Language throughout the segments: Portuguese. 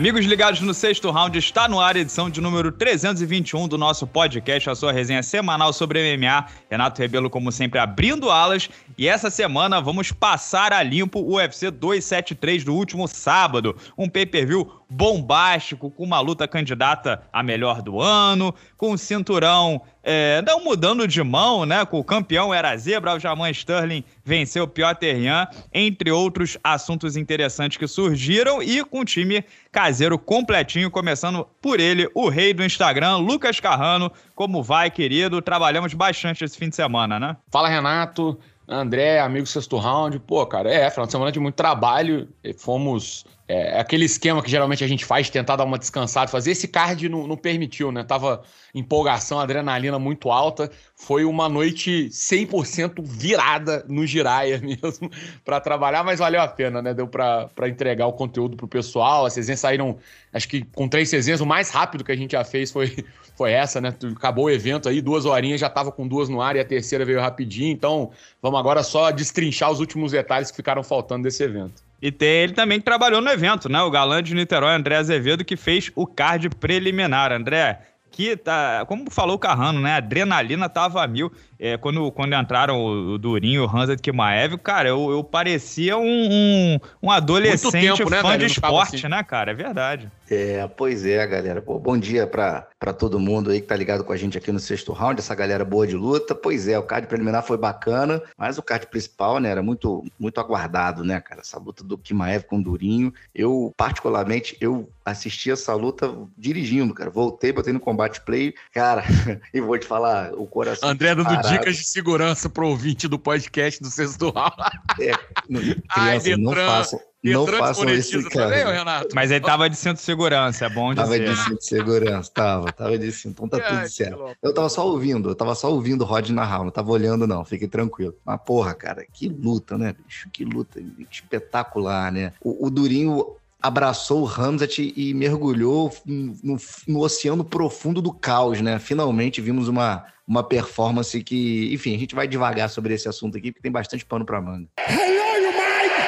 Amigos ligados no sexto round, está no ar a edição de número 321 do nosso podcast, a sua resenha semanal sobre MMA. Renato Rebelo, como sempre, abrindo alas. E essa semana vamos passar a limpo o UFC 273 do último sábado. Um pay-per-view bombástico, com uma luta candidata a melhor do ano, com o cinturão é, não mudando de mão, né? Com o campeão era zebra, o Jaman Sterling venceu o Piotr Jan, entre outros assuntos interessantes que surgiram, e com o time caseiro completinho, começando por ele, o rei do Instagram, Lucas Carrano. Como vai, querido? Trabalhamos bastante esse fim de semana, né? Fala, Renato. André, amigo sexto round. Pô, cara, é, final de semana de muito trabalho. Fomos é, aquele esquema que geralmente a gente faz, tentar dar uma descansada, fazer esse card não, não, permitiu, né? Tava empolgação, adrenalina muito alta. Foi uma noite 100% virada no Giraia mesmo para trabalhar, mas valeu a pena, né? Deu para entregar o conteúdo pro pessoal. As resenhas saíram, acho que com três resenhas, o mais rápido que a gente já fez foi, foi essa, né? Acabou o evento aí, duas horinhas, já tava com duas no ar e a terceira veio rapidinho. Então, vamos agora só destrinchar os últimos detalhes que ficaram faltando desse evento. E tem ele também que trabalhou no evento, né? O galã de Niterói, André Azevedo, que fez o card preliminar. André, que tá, como falou o Carrano, né? A adrenalina tava a mil. É, quando, quando entraram o, o Durinho, o Hansa Kimaev, cara, eu, eu parecia um, um, um adolescente tempo, né, fã de esporte, assim. né, cara? É verdade. É, pois é, galera. Pô, bom dia pra, pra todo mundo aí que tá ligado com a gente aqui no sexto round, essa galera boa de luta. Pois é, o card preliminar foi bacana, mas o card principal, né, era muito, muito aguardado, né, cara? Essa luta do Kimaev com o Durinho. Eu, particularmente, eu assisti essa luta dirigindo, cara. Voltei, botei no combate play, cara, e vou te falar, o coração. André dando dicas de segurança pro ouvinte do podcast do sexto round. É, criança, não façam. Não façam isso, cara. Renato? Mas ele tava de cinto de segurança, é bom dizer. Tava de cinto de segurança, tava, tava de cinto, então tá tudo certo. Eu tava só ouvindo, eu tava só ouvindo o Rod narrar, não tava olhando não, fique tranquilo. Mas porra, cara, que luta, né, bicho? Que luta espetacular, né? O, o Durinho abraçou o Ramsat e mergulhou no, no, oceano profundo do caos, né? Finalmente vimos uma, uma performance que, enfim, a gente vai devagar sobre esse assunto aqui, porque tem bastante pano pra manga love you, Mike!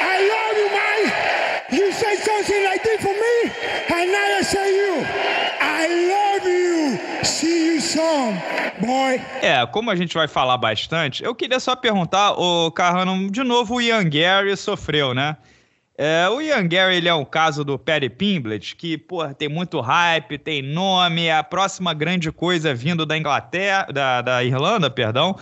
I love you, Mike! You say something like this for me, and now I say you. I love you! Boy! É, como a gente vai falar bastante, eu queria só perguntar, o Carrano, de novo o Ian Gary sofreu, né? É, o Ian Gary ele é um caso do Perry Pimblett, que pô, tem muito hype, tem nome, é a próxima grande coisa vindo da Inglaterra, da, da Irlanda, perdão,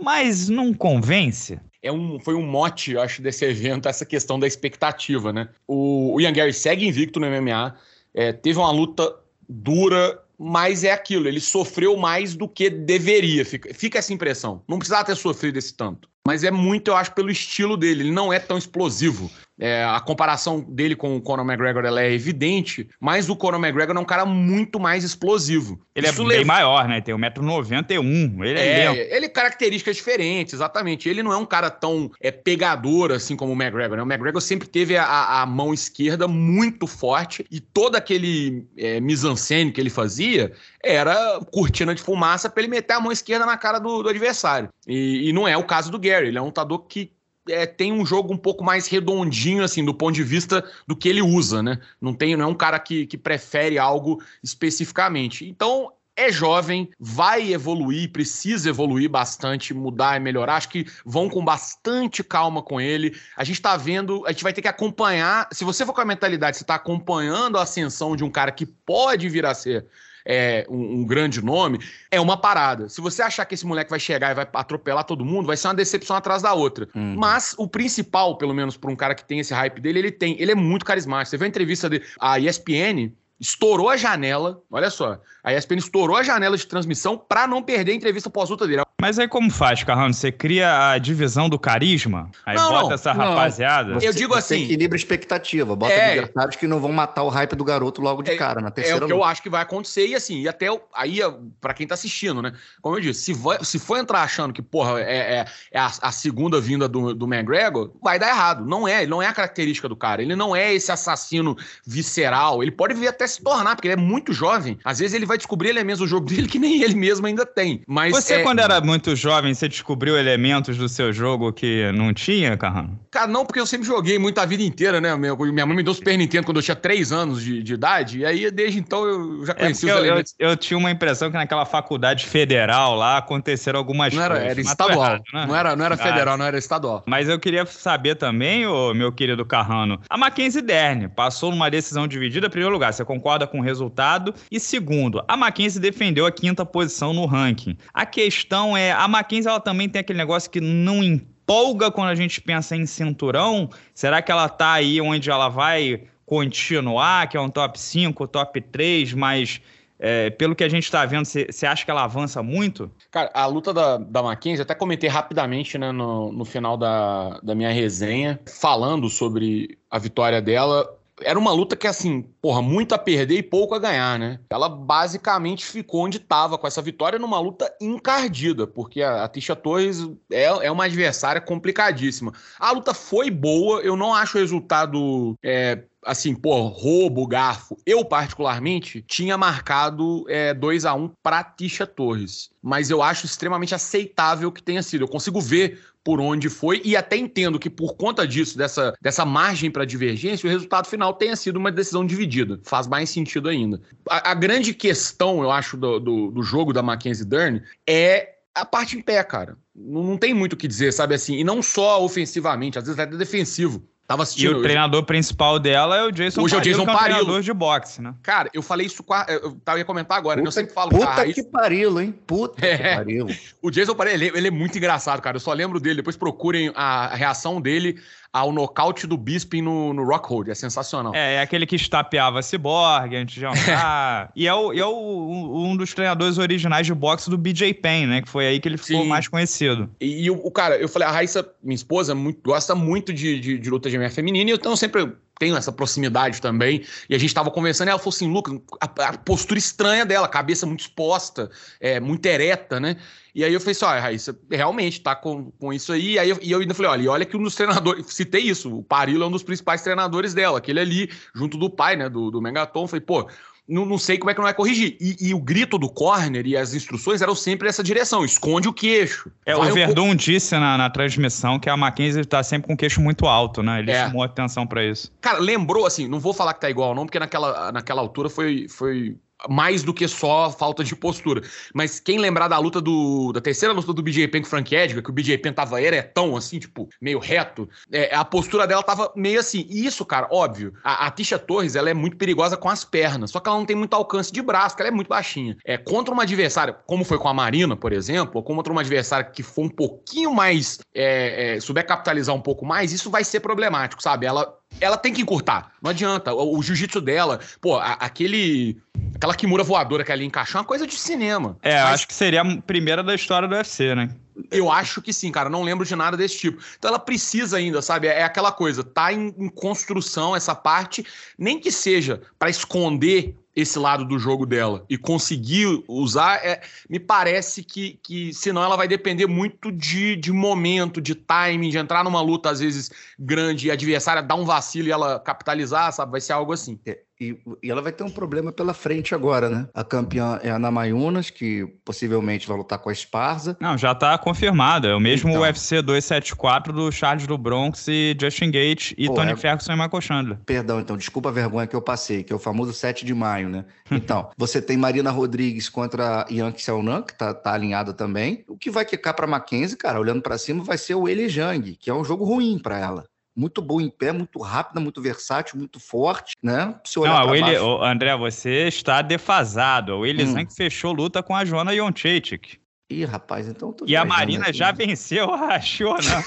mas não convence. É um, foi um mote, eu acho, desse evento, essa questão da expectativa, né? O, o Ian Gary segue invicto no MMA, é, teve uma luta dura, mas é aquilo, ele sofreu mais do que deveria. Fica, fica essa impressão. Não precisava ter sofrido esse tanto. Mas é muito, eu acho, pelo estilo dele. Ele não é tão explosivo. É, a comparação dele com o Conor McGregor é evidente, mas o Conor McGregor é um cara muito mais explosivo. Ele é Isso é bem maior, né? Tem 1,91m. Ele é, é Ele características diferentes, exatamente. Ele não é um cara tão é, pegador assim como o McGregor. Né? O McGregor sempre teve a, a mão esquerda muito forte e todo aquele é, mise-en-scène que ele fazia era cortina de fumaça para ele meter a mão esquerda na cara do, do adversário. E, e, não é o caso do Gary. Ele é um lutador que é, tem um jogo um pouco mais redondinho, assim, do ponto de vista do que ele usa, né? Não, tem, não é um cara que, que prefere algo especificamente. Então, é jovem, vai evoluir, precisa evoluir bastante, mudar e melhorar. Acho que vão com bastante calma com ele. A gente tá vendo, a gente vai ter que acompanhar. Se você for com a mentalidade, você tá acompanhando a ascensão de um cara que pode vir a ser é, um, um, grande nome, é uma parada. Se você achar que esse moleque vai chegar e vai atropelar todo mundo, vai ser uma decepção atrás da outra. Uhum. Mas o principal, pelo menos para um cara que tem esse hype dele, ele tem. Ele é muito carismático. Você viu a entrevista dele, a ESPN estourou a janela, olha só, a ESPN estourou a janela de transmissão para não perder a entrevista pós-luta dele. Mas aí como faz, Carrano? Você cria a divisão do carisma? Aí não, bota não, essa rapaziada? Você, eu digo assim... Você equilibra a expectativa, bota é, adversários que não vão matar o hype do garoto logo de é, cara, na terceira É o que luta. eu acho que vai acontecer e assim, e até aí, para quem tá assistindo, né? Como eu disse, se, vai, se for entrar achando que, porra, é, é, é a, a, segunda vinda do, do McGregor, vai dar errado. Não é, não é a característica do cara. Ele não é esse assassino visceral. Ele pode vir até até se tornar, porque ele é muito jovem. Às vezes ele vai descobrir elementos do jogo dele que nem ele mesmo ainda tem. Mas você, é... quando era muito jovem, você descobriu elementos do seu jogo que não tinha, Carrano? Cara, não, porque eu sempre joguei muito a vida inteira, né? Minha mãe me deu Super Nintendo quando eu tinha 3 anos de, de idade, e aí desde então eu já é conheci é os elementos. Eu, eu, eu, tinha uma impressão que naquela faculdade federal lá aconteceram algumas não coisas. Era, era estadual. Errado, né? não, era, não era federal, ah, não era estadual. Mas eu queria saber também, ô, meu querido Carrano, a Mackenzie Dern passou numa decisão dividida, em primeiro lugar, você concorda com o resultado? E segundo, a Mackenzie defendeu a quinta posição no ranking. A questão é, a Mackenzie ela também tem aquele negócio que não empolga quando a gente pensa em cinturão? Será que ela tá aí onde ela vai continuar, que é um top 5, top 3, mas é, pelo que a gente está vendo, você acha que ela avança muito? Cara, a luta da, da Mackenzie, até comentei rapidamente né, no, no final da, da minha resenha, falando sobre a vitória dela era uma luta que, assim, porra, muito a perder e pouco a ganhar, né? Ela basicamente ficou onde estava com essa vitória numa luta encardida, porque a, a Tisha Torres é, é uma adversária complicadíssima. A luta foi boa, eu não acho o resultado. É, assim, pô, roubo, garfo. Eu, particularmente, tinha marcado é, 2 a 1 para Tisha Torres. Mas eu acho extremamente aceitável que tenha sido. Eu consigo ver por onde foi e até entendo que por conta disso, dessa, dessa margem para divergência, o resultado final tenha sido uma decisão dividida. Faz mais sentido ainda. A, a grande questão, eu acho, do, do, do jogo da Mackenzie Dern é a parte em pé, cara. Não, não tem muito o que dizer, sabe assim? E não só ofensivamente, às vezes até defensivo. Tava assistindo. E o treinador principal dela é o Jason Hoje Parilo, é o Jason que é um treinador de boxe, né? Cara, eu falei isso, eu tava ia comentar agora, puta, né? Eu sempre falo, puta cara. que isso... parilo, hein? Puta é. que parilo. O Jason Parilo, ele, ele, é muito engraçado, cara. Eu só lembro dele. Depois procurem a reação dele ao nocaute do Bisping no, no Rockhold. É sensacional. É, é aquele que estapeava Cyborg antes de jantar. e é, o, é o, um dos treinadores originais de boxe do BJ Penn, né? Que foi aí que ele ficou Sim. mais conhecido. E, e, o, cara, eu falei, a Raíssa, minha esposa, muito, gosta muito de, de, de luta de MMA feminina, e então sempre tenho essa proximidade também. E a gente tava conversando e ela falou assim: Lucas, a, a, postura estranha dela, cabeça muito exposta, é, muito ereta, né? E aí eu falei assim: olha, Raíssa, realmente tá com, com isso aí. E aí eu, e eu ainda falei: olha, e olha que um dos treinadores, citei isso, o Parilo é um dos principais treinadores dela, aquele ali, junto do pai, né, do, do Megaton. Falei, pô, não, não sei como é que não vai corrigir. E, e, o grito do corner e as instruções eram sempre essa direção: esconde o queixo. É, o Verdun disse na, na, transmissão que a Mackenzie está sempre com o queixo muito alto, né? Ele é. chamou atenção para isso. Cara, lembrou assim, não vou falar que tá igual, não, porque naquela, naquela altura foi, foi mais do que só falta de postura. Mas quem lembrar da luta do. da terceira luta do BJ Penn com o Frank Edgar, que o BJ Penn tava eretão, assim, tipo, meio reto, é, a postura dela tava meio assim. E isso, cara, óbvio. A, a Tisha Torres, ela é muito perigosa com as pernas, só que ela não tem muito alcance de braço, ela é muito baixinha. É, contra uma adversária, como foi com a Marina, por exemplo, ou contra uma adversária que for um pouquinho mais. É, é, souber capitalizar um pouco mais, isso vai ser problemático, sabe? Ela ela tem que encurtar. Não adianta. O, o jiu-jitsu dela, pô, a, aquele. Aquela Kimura voadora que ela encaixou é uma coisa de cinema. É, Mas... acho que seria a primeira da história do UFC, né? Eu acho que sim, cara. Não lembro de nada desse tipo. Então ela precisa ainda, sabe? É aquela coisa, tá em, em construção essa parte, nem que seja para esconder esse lado do jogo dela e conseguir usar, é, me parece que, que senão ela vai depender muito de, de momento, de timing, de entrar numa luta às vezes grande e a adversária dar um vacilo e ela capitalizar, sabe? Vai ser algo assim. É, e, e, ela vai ter um problema pela frente agora, né? A campeã é a Namayunas, que possivelmente vai lutar com a Esparza. Não, já tá confirmada. É o mesmo então, UFC 274 do Charles do Bronx e Justin Gate e pô, Tony é... Ferguson e Michael Chandler. Perdão, então, desculpa a vergonha que eu passei, que é o famoso 7 de maio, né? Então, você tem Marina Rodrigues contra Yang Xiaonan, que tá, tá alinhada também. O que vai quicar pra Mackenzie, cara, olhando para cima, vai ser o Eli Jang, que é um jogo ruim para ela muito boa em pé, muito rápida, muito versátil, muito forte, né? Se olhar Não, o Ele, o André, você está defasado. O Elisan hum. fechou luta com a Joana Jonchaitik. Ih, rapaz, então E a Marina aqui. já venceu a Joana.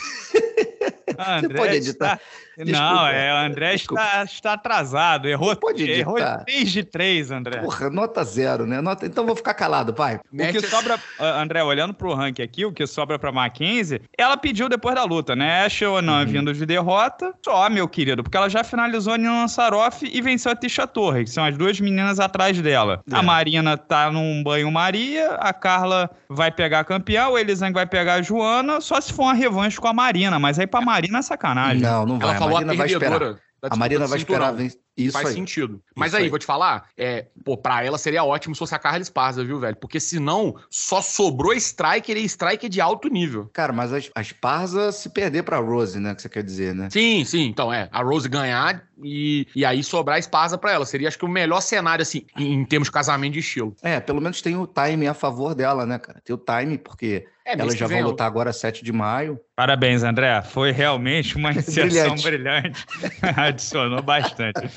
André, você pode editar. Está... Desculpa, não, é, o André está, está atrasado. Errou, pode errou 3 de 3, André. Porra, nota zero, né? Nota... Então vou ficar calado, pai. O que sobra, André, olhando pro ranking aqui, o que sobra pra Mackenzie, ela pediu depois da luta, né? Ashley não uhum. vindo de derrota, só, meu querido, porque ela já finalizou a Nina Saroff e venceu a Tisha Torre, que são as duas meninas atrás dela. É. A Marina tá num banho-maria, a Carla vai pegar a campeã, o Elisang vai pegar a Joana, só se for uma revanche com a Marina, mas aí pra Marina é sacanagem. Não, não vai. Ela falou a Marina vai esperar. A Marina vai esperar, Isso faz aí. sentido. Mas aí, aí, vou te falar, é, pô, pra ela seria ótimo se fosse a Carla Esparza, viu, velho? Porque senão só sobrou Striker e Striker de alto nível. Cara, mas a, a Esparza se perder pra Rose, né? Que você quer dizer, né? Sim, sim. Então, é. A Rose ganhar e, e aí sobrar a Esparza pra ela. Seria, acho que, o melhor cenário, assim, em, em termos de casamento de estilo. É, pelo menos tem o time a favor dela, né, cara? Tem o time, porque é, Elas já vão lutar agora 7 de maio. Parabéns, André. Foi realmente uma inserção brilhante. brilhante. Adicionou bastante.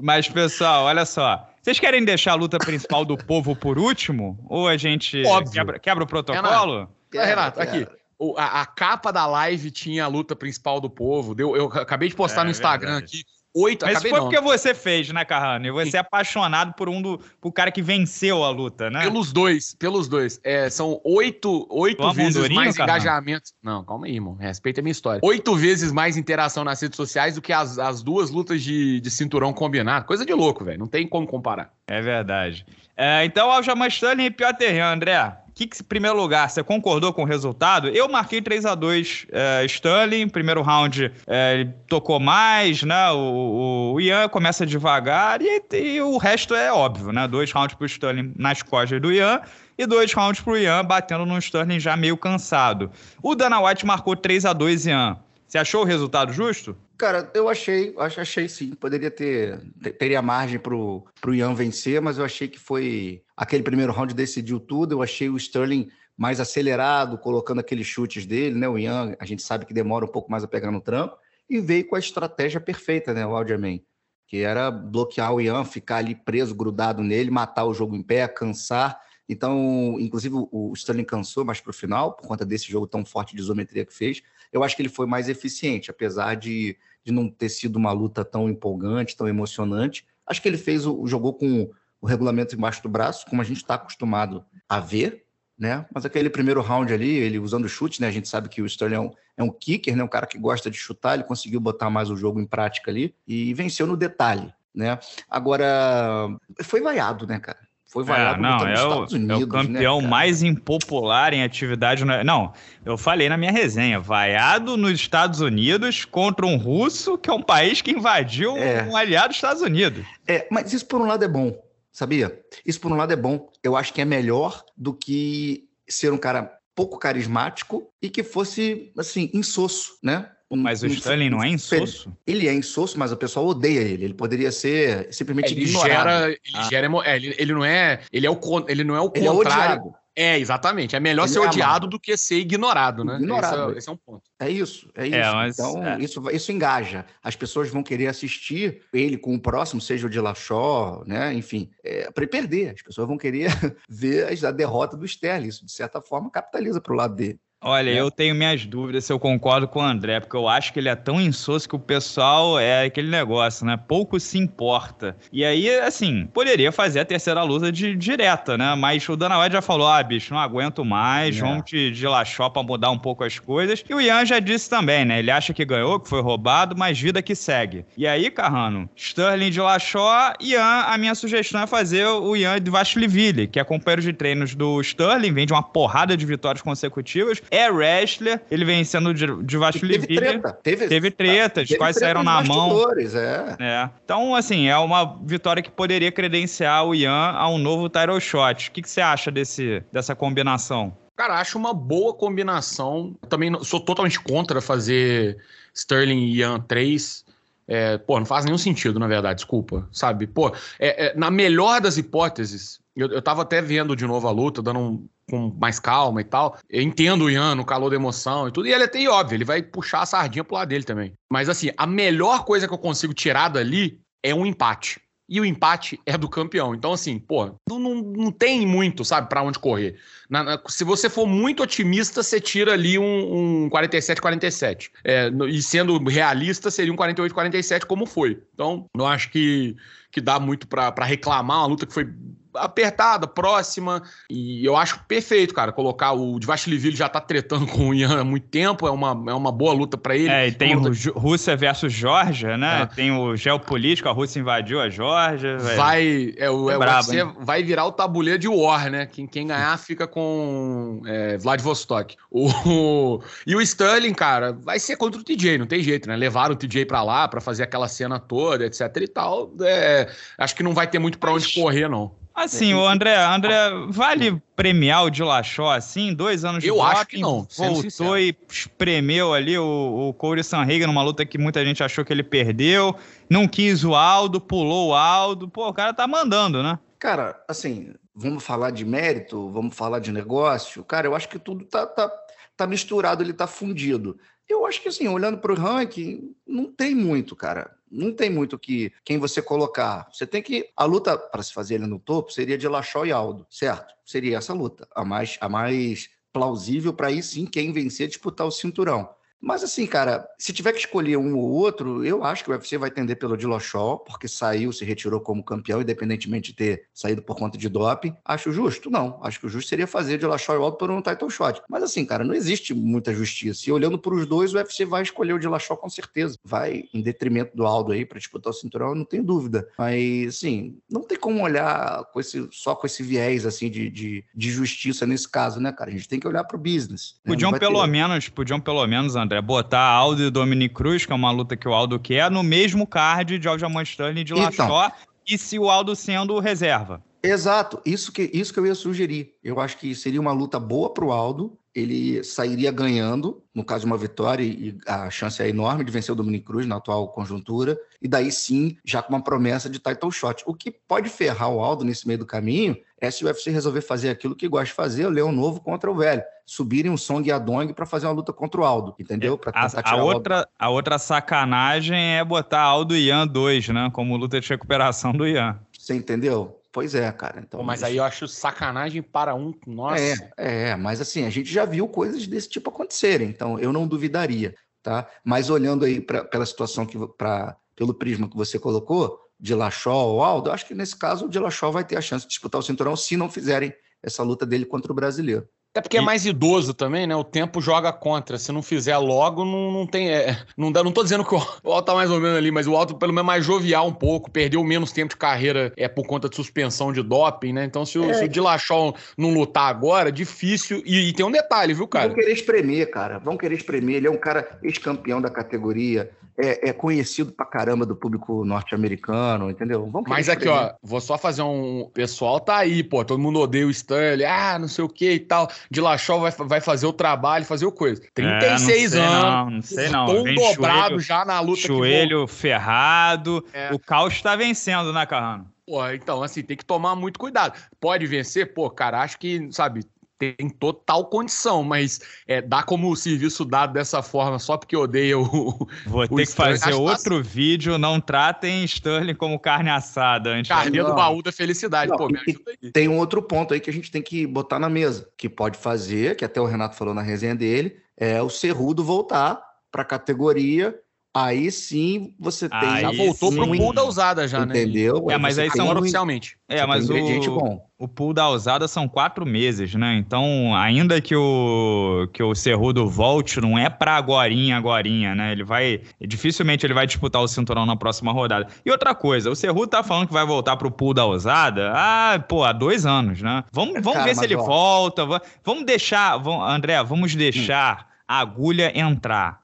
Mas, pessoal, olha só. Vocês querem deixar a luta principal do povo por último? Ou a gente quebra, quebra, o protocolo? É, Renato, aqui. O, a, a, capa da live tinha a luta principal do povo. Deu, eu acabei de postar é, no Instagram verdade. aqui Oito, Mas foi não. porque você fez, né, Carrano? E você Sim. é apaixonado por um do por cara que venceu a luta, né? Pelos dois, pelos dois. É, são oito, oito vezes mais Carrano? engajamento. Não, calma aí, irmão. Respeita a minha história. Oito vezes mais interação nas redes sociais do que as, as duas lutas de, de cinturão combinado. Coisa de louco, velho. Não tem como comparar. É verdade. É, então, Aljamain Stanley e Piotr André que, que, em primeiro lugar, você concordou com o resultado? Eu marquei 3 a 2 é, Sterling, primeiro round é, ele tocou mais, né? O, o, Ian começa devagar e, e, o resto é óbvio, né? Dois rounds pro Sterling nas costas do Ian e dois rounds pro Ian batendo no Sterling já meio cansado. O Dana White marcou 3 a 2 Ian. Você achou o resultado justo? Cara, eu achei, achei sim. Poderia ter, teria margem pro, pro Ian vencer, mas eu achei que foi aquele primeiro round decidiu tudo. Eu achei o Sterling mais acelerado, colocando aqueles chutes dele, né? O Ian, a gente sabe que demora um pouco mais a pegar no tranco e veio com a estratégia perfeita, né? O Alderman, que era bloquear o Ian, ficar ali preso, grudado nele, matar o jogo em pé, cansar. Então, inclusive o Sterling cansou mais para o final por conta desse jogo tão forte de isometria que fez. Eu acho que ele foi mais eficiente, apesar de de não ter sido uma luta tão empolgante, tão emocionante. Acho que ele fez o jogou com o regulamento embaixo do braço, como a gente está acostumado a ver, né? Mas aquele primeiro round ali, ele usando chute, né? A gente sabe que o Sterling é um, é um kicker, né? Um cara que gosta de chutar, ele conseguiu botar mais o jogo em prática ali e venceu no detalhe, né? Agora, foi vaiado, né, cara? Foi vaiado é, não, é o, Unidos, é o né, campeão né, mais impopular em atividade. Não, eu falei na minha resenha, vaiado nos Estados Unidos contra um russo, que é um país que invadiu é. um aliado dos Estados Unidos. É, mas isso por um lado é bom, sabia? Isso por um lado é bom. Eu acho que é melhor do que ser um cara pouco carismático e que fosse, assim, insosso, né? Mas o Sterling não é insosso? Ele é insosso, mas o pessoal odeia ele. Ele poderia ser simplesmente ele ignorado. Gera, ele ah. gera. É, ele, ele, não é. Ele é o, ele não é o ele é contrário. É é, exatamente. É melhor ele ser é odiado do que ser ignorado, né? Ignorado. Esse é, esse é um ponto. É isso, é, é isso. É, mas, então, é. Isso, isso engaja. As pessoas vão querer assistir ele com o próximo, seja o de Lachó, né? Enfim, é, para perder. As pessoas vão querer ver a derrota do Sterling. Isso, de certa forma, capitaliza para o lado dele. Olha, né? eu tenho minhas dúvidas se eu concordo com o André, porque eu acho que ele é tão insosso que o pessoal é aquele negócio, né? Pouco se importa. E aí, assim, poderia fazer a terceira luta de direta, né? Mas o Dana White já falou: ah, bicho, não aguento mais, é. vamos te dilachar pra mudar um pouco as coisas. E o Ian já disse também, né? Ele acha que ganhou, que foi roubado, mas vida que segue. E aí, Carrano, Sterling de Lachó, Ian, a minha sugestão é fazer o Ian de Vashliville, que é companheiro de treinos do Sterling, vem de uma porrada de vitórias consecutivas é wrestler, ele vencendo de, de Vasco Teve treta. Teve, teve tretas, teve quase saíram na mão. É. é. Então, assim, é uma vitória que poderia credenciar o Ian a um novo title shot. O que, que você acha desse, dessa combinação? Cara, acho uma boa combinação. Também sou totalmente contra fazer Sterling e Ian 3. É, pô, não faz nenhum sentido, na verdade, desculpa, sabe? Pô, é, é, na melhor das hipóteses, eu, eu tava até vendo de novo a luta, dando um, com mais calma e tal. Eu entendo o Ian no calor da emoção e tudo, e ele é até óbvio, ele vai puxar a sardinha pro lado dele também. Mas assim, a melhor coisa que eu consigo tirar dali é um empate. E o empate é do campeão. Então, assim, pô, não, não, não tem muito, sabe, para onde correr. Na, na, se você for muito otimista, você tira ali um, um 47-47. É, e sendo realista, seria um 48-47, como foi. Então, não acho que, que dá muito para reclamar uma luta que foi apertada, próxima. E eu acho perfeito, cara, colocar o Dvashilivili já tá tretando com o Ian há muito tempo, é uma, é uma boa luta para ele. É, e tem o Rússia versus Georgia, né? É. Tem o geopolítico, a Rússia invadiu a Georgia. Vai, é, o, é, é brabo, UFC vai virar o tabuleiro de War, né? Quem, quem ganhar fica com é, Vladivostok. O, e o Sterling, cara, vai ser contra o TJ, não tem jeito, né? Levaram o TJ pra lá para fazer aquela cena toda, etc e tal. É, acho que não vai ter muito para onde correr, não. Assim, o André, André, vale premiar o Dilachó assim? Dois anos de Eu acho que não. Voltou e espremeu ali o, o Corey Sanhagen numa luta que muita gente achou que ele perdeu. Não quis o Aldo, pulou o Aldo. Pô, o cara tá mandando, né? Cara, assim, vamos falar de mérito, vamos falar de negócio. Cara, eu acho que tudo tá, tá, tá misturado, ele tá fundido. Eu acho que, assim, olhando para o ranking, não tem muito, cara não tem muito que quem você colocar. Você tem que. A luta para se fazer ele no topo seria de Lachó e Aldo, certo? Seria essa luta. A mais, a mais plausível para aí sim quem vencer disputar o cinturão. Mas assim, cara, se tiver que escolher um ou outro, eu acho que o UFC vai tender pelo Dillashaw, porque saiu, se retirou como campeão, independentemente de ter saído por conta de doping. Acho justo? Não. Acho que o justo seria fazer Dillashaw e o Aldo por um title shot. Mas assim, cara, não existe muita justiça. E olhando para os dois, o UFC vai escolher o Dillashaw com certeza. Vai em detrimento do Aldo aí para disputar o cinturão, eu não tenho dúvida. Mas, assim, não tem como olhar com esse, só com esse viés, assim, de, de, de justiça nesse caso, né, cara? A gente tem que olhar para o business. Né? Podiam pelo ter... menos, podiam pelo menos, André, botar Aldo e Dominic Cruz, que é uma luta que o Aldo quer, no mesmo card de Aljamain Sterling de Lachó, então, e se o Aldo sendo reserva. Exato, isso que, isso que eu ia sugerir. Eu acho que seria uma luta boa para o Aldo, ele sairia ganhando, no caso de uma vitória, e a chance é enorme de vencer o Dominic Cruz na atual conjuntura, e daí sim, já com uma promessa de title shot. O que pode ferrar o Aldo nesse meio do caminho é se o UFC resolver fazer aquilo que gosta de fazer, o Leão Novo contra o Velho. Subirem o Song e a Dong para fazer uma luta contra o Aldo, entendeu? a, a outra, a outra sacanagem é botar Aldo e Ian 2, né? Como luta de recuperação do Ian. Você entendeu? Pois é, cara. Então, Pô, mas aí eu acho sacanagem para um. Nossa. É, é, mas assim, a gente já viu coisas desse tipo acontecerem, então eu não duvidaria, tá? Mas olhando aí pra, pela situação que pra, pelo prisma que você colocou, de Lachó ou Aldo, acho que nesse caso o de Lachó vai ter a chance de disputar o cinturão se não fizerem essa luta dele contra o brasileiro. Até porque é e... é mais idoso também, né? O tempo joga contra. Se não fizer logo, não, não tem. É, não, dá, não tô dizendo que o, o Alto tá mais ou menos ali, mas o Alto pelo menos é mais jovial um pouco, perdeu menos tempo de carreira é por conta de suspensão de doping, né? Então, se o, é. se o Dilachol não lutar agora, difícil. E, e, tem um detalhe, viu, cara? Vão querer espremer, cara. Vão querer espremer. Ele é um cara ex-campeão da categoria é, é, conhecido pra caramba do público norte-americano, entendeu? Vamos Mas aqui, ó, vou só fazer um. O pessoal tá aí, pô, todo mundo odeia o Stanley, ah, não sei o que e tal. De Lachol vai, vai fazer o trabalho, fazer o coisa. 36 é, não anos. Não, não sei não. Tom dobrado joelho, já na luta. Joelho ferrado. É. O caos tá vencendo, né, Carrano? Pô, então, assim, tem que tomar muito cuidado. Pode vencer? Pô, cara, acho que, sabe, tem total condição, mas é, dá como serviço dado dessa forma só porque odeia o. Vou ter o que fazer outro tá... vídeo. Não tratem Sterling como carne assada antes. Carne do baú da felicidade. Não, Pô, me ajuda aí. Tem um outro ponto aí que a gente tem que botar na mesa, que pode fazer, que até o Renato falou na resenha dele, é o Cerrudo voltar para a categoria Aí sim você tem. Aí já voltou sim, pro pool da usada, já, entendeu? né? Entendeu? É, mas aí são um, oficialmente. É, mas um o, bom. o pool da usada são quatro meses, né? Então, ainda que o que o Cerrudo volte, não é pra agorinha, agorinha, né? Ele vai. Dificilmente ele vai disputar o cinturão na próxima rodada. E outra coisa, o Cerrudo tá falando que vai voltar pro pool da usada. Ah, pô, há dois anos, né? Vamos, vamos Cara, ver se ele ó... volta. Vamos deixar. Vamos, André, vamos deixar hum. a agulha entrar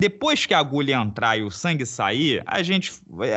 depois que a agulha entrar e o sangue sair, a gente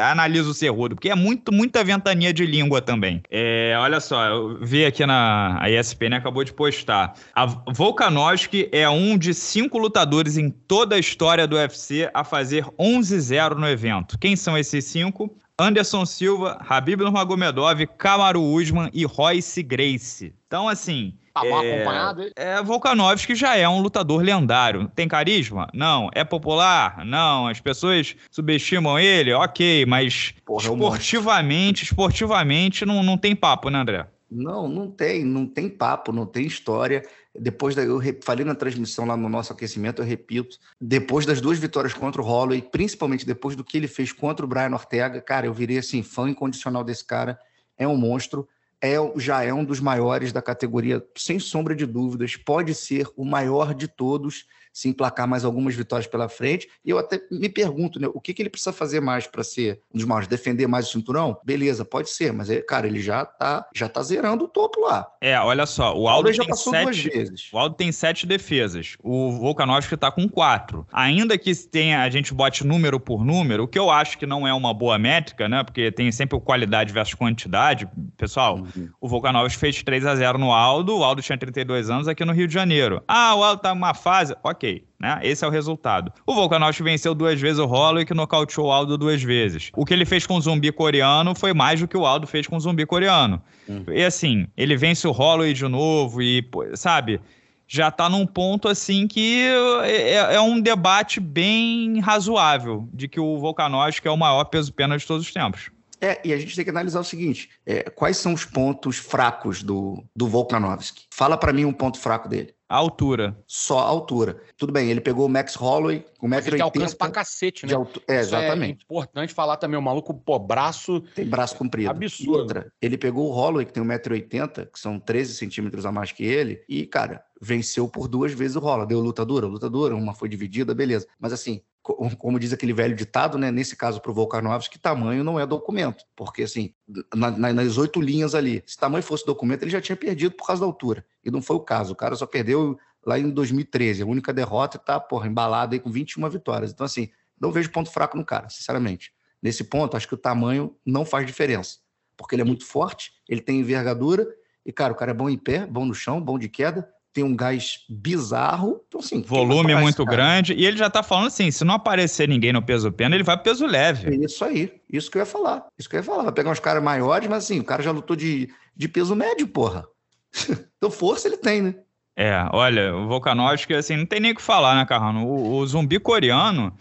analisa o cerrudo, porque é muito, muita ventania de língua também. É, olha só, eu vi aqui na a ESPN acabou de postar. A Volkanovski é um de cinco lutadores em toda a história do UFC a fazer 11-0 no evento. Quem são esses cinco? Anderson Silva, Habib Nurmagomedov, Kamaru Usman e Royce Gracie. Então, assim, Tá mal é, acompanhado? É, Volkanovski já é um lutador lendário. Tem carisma? Não. É popular? Não. As pessoas subestimam ele? Ok, mas Porra, esportivamente, esportivamente não, não tem papo, né, André? Não, não tem, não tem papo, não tem história. Depois da, eu falei na transmissão lá no nosso aquecimento, eu repito, depois das duas vitórias contra o Holloway, principalmente depois do que ele fez contra o Brian Ortega, cara, eu virei assim fã incondicional desse cara, é um monstro é, já é um dos maiores da categoria, sem sombra de dúvidas. Pode ser o maior de todos se emplacar mais algumas vitórias pela frente. E eu até me pergunto, né, o que, que ele precisa fazer mais para ser um dos maiores? Defender mais o cinturão? Beleza, pode ser, mas, cara, ele já tá, já tá zerando o topo lá. É, olha só, o Aldo já passou sete, duas vezes. O Aldo tem sete defesas, o Volkanovski tá com quatro. Ainda que tenha, a gente bote número por número, o que eu acho que não é uma boa métrica, né, porque tem sempre o qualidade versus quantidade. Pessoal, uhum. o Volkanovski fez 3 a 0 no Aldo, o Aldo tinha 32 anos aqui no Rio de Janeiro. Ah, o Aldo tá numa fase, ok, ok. Né? Esse é o resultado. O Volkanovski venceu duas vezes o Holloway, que nocauteou o Aldo duas vezes. O que ele fez com o zumbi coreano foi mais do que o Aldo fez com o zumbi coreano. Hum. E assim, ele vence o Holloway de novo e, sabe, já tá num ponto assim que é, é, é um debate bem razoável de que o Volkanovski é o maior peso-pena de todos os tempos. É, e a gente tem que analisar o seguinte: é, quais são os pontos fracos do, do Volkanovski? Fala para mim um ponto fraco dele. A altura. Só a altura. Tudo bem, ele pegou o Max Holloway com 1,80m. Ele alcança pra cacete, né? Altu... É, exatamente. é importante falar também, o maluco, pô, braço... Tem braço comprido. Absurdo. Outra, ele pegou o Holloway, que tem 1,80m, que são 13 centímetros a mais que ele, e, cara, venceu por duas vezes o Holloway. Deu luta dura, luta dura, uma foi dividida, beleza. Mas, assim, como diz aquele velho ditado, né? Nesse caso para o Volkanovski, tamanho não é documento, porque assim, na, na, nas oito linhas ali, se tamanho fosse documento, ele já tinha perdido por causa da altura. E não foi o caso. O cara só perdeu lá em 2013, a única derrota está porra, embalado aí com 21 vitórias. Então, assim, não vejo ponto fraco no cara, sinceramente. Nesse ponto, acho que o tamanho não faz diferença, porque ele é muito forte, ele tem envergadura, e, cara, o cara é bom em pé, bom no chão, bom de queda, tem um gás bizarro. Então, assim, Volume muito grande. E ele já tá falando assim: se não aparecer ninguém no peso pena, ele vai pro peso leve. É isso aí. Isso que eu ia falar. Isso que eu ia falar. Vai pegar uns caras maiores, mas assim, o cara já lutou de, de peso médio, porra. então, força ele tem, né? É, olha, o Volkanovski, assim, não tem nem o que falar, né, Carrano? O, o zumbi coreano,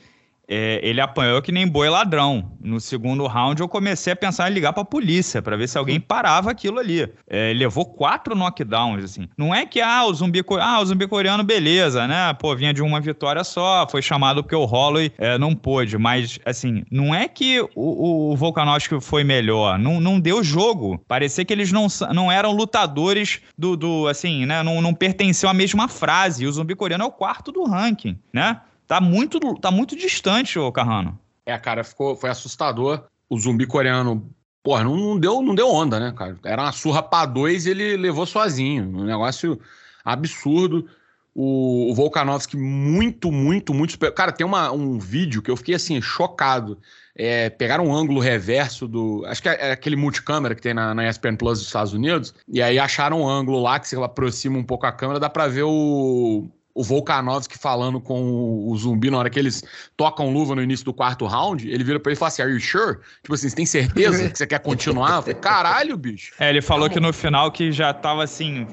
é, ele apanhou que nem boi ladrão. No segundo round, eu comecei a pensar em ligar pra polícia para ver se alguém parava aquilo ali. É, levou quatro knockdowns, assim. Não é que, ah, o zumbi, ah, o zumbi coreano, beleza, né? Pô, vinha de uma vitória só, foi chamado porque o Holloway é, não pôde. Mas, assim, não é que o, o Volkanovski foi melhor. Não, não deu jogo. Parecia que eles não, não eram lutadores do, do assim, né? Não, não pertenciam à mesma frase. E o zumbi coreano é o quarto do ranking, né? Tá muito, tá muito distante, o Carrano. É, cara, ficou, foi assustador. O zumbi coreano, porra, não, não, deu, não deu onda, né, cara? Era uma surra pra dois e ele levou sozinho. Um negócio absurdo. O, o Volkanovski muito, muito, muito... Cara, tem uma, um vídeo que eu fiquei, assim, chocado. É, pegaram um ângulo reverso do. Acho que é, é aquele multicâmera que tem na, na ESPN Plus dos Estados Unidos. E aí acharam um ângulo lá que se aproxima um pouco a câmera, dá pra ver o, o Volkanovski falando com o zumbi na hora que eles tocam luva no início do quarto round, ele vira pra ele e fala assim: Are you sure? Tipo assim, você tem certeza que você quer continuar? Eu falei, Caralho, bicho. É, ele falou que no final que já tava assim,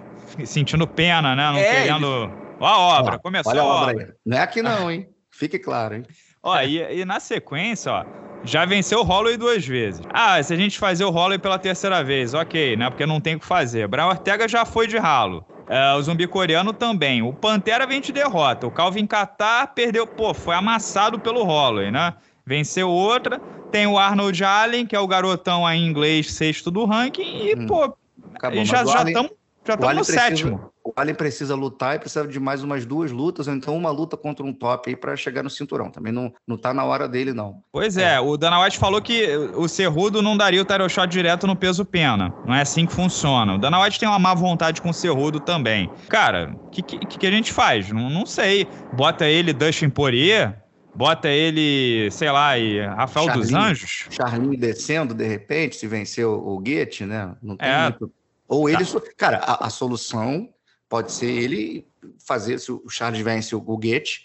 sentindo pena, né? Não é, querendo. Ele... Ó a obra, ó, começou olha a obra. obra. Não é aqui não, hein? Fique claro, hein? Ó, e, e na sequência, ó, já venceu o Holloway duas vezes. Ah, se a gente fazer o Holloway pela terceira vez, ok, né? Porque não tem o que fazer. Brian Ortega já foi de ralo. Uh, o zumbi coreano também. O Pantera vem de derrota. O Calvin Qatar perdeu, pô, foi amassado pelo Holloway, né? Venceu outra. Tem o Arnold Allen, que é o garotão aí em inglês, sexto do ranking. E, hum. pô, Acabou, já estamos já estamos no precisa, sétimo. O Allen precisa lutar e precisa de mais umas duas lutas, ou então uma luta contra um top aí para chegar no cinturão. Também não, não tá na hora dele, não. Pois é, é. o Dana White falou que o Cerrudo não daria o title shot direto no peso pena. Não é assim que funciona. O Dana White tem uma má vontade com o Cerrudo também. Cara, o que, que, que, a gente faz? Não, não sei. Bota ele Dustin Poirier, bota ele, sei lá, e Rafael Charlinho, dos Anjos. Charlinho descendo, de repente, se venceu o Goethe, né? Não tem é, muito ou ele. Tá. Cara, a, a, solução pode ser ele fazer, se o Charles vence o Goethe,